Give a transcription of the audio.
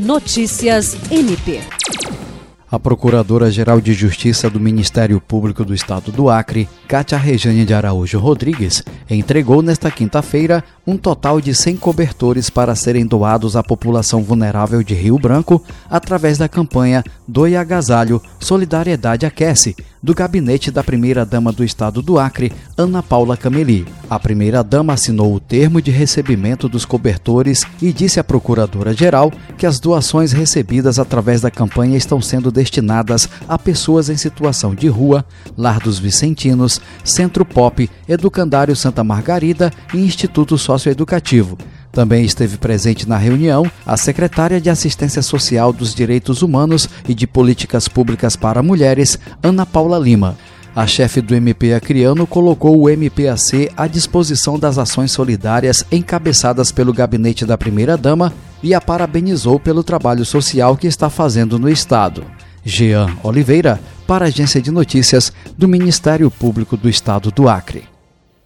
Notícias MP. A Procuradora-Geral de Justiça do Ministério Público do Estado do Acre, Cátia Rejane de Araújo Rodrigues, entregou nesta quinta-feira um total de 100 cobertores para serem doados à população vulnerável de Rio Branco através da campanha Doe Agasalho Solidariedade Aquece, do gabinete da primeira-dama do Estado do Acre, Ana Paula Cameli. A primeira-dama assinou o termo de recebimento dos cobertores e disse à Procuradora-Geral que as doações recebidas através da campanha estão sendo destinadas a pessoas em situação de rua, Lar dos Vicentinos, Centro Pop, Educandário Santa Margarida e Instituto Socioeducativo. Também esteve presente na reunião a secretária de Assistência Social dos Direitos Humanos e de Políticas Públicas para Mulheres, Ana Paula Lima. A chefe do MP Acriano colocou o MPAC à disposição das ações solidárias encabeçadas pelo gabinete da primeira-dama e a parabenizou pelo trabalho social que está fazendo no Estado. Jean Oliveira, para a Agência de Notícias do Ministério Público do Estado do Acre.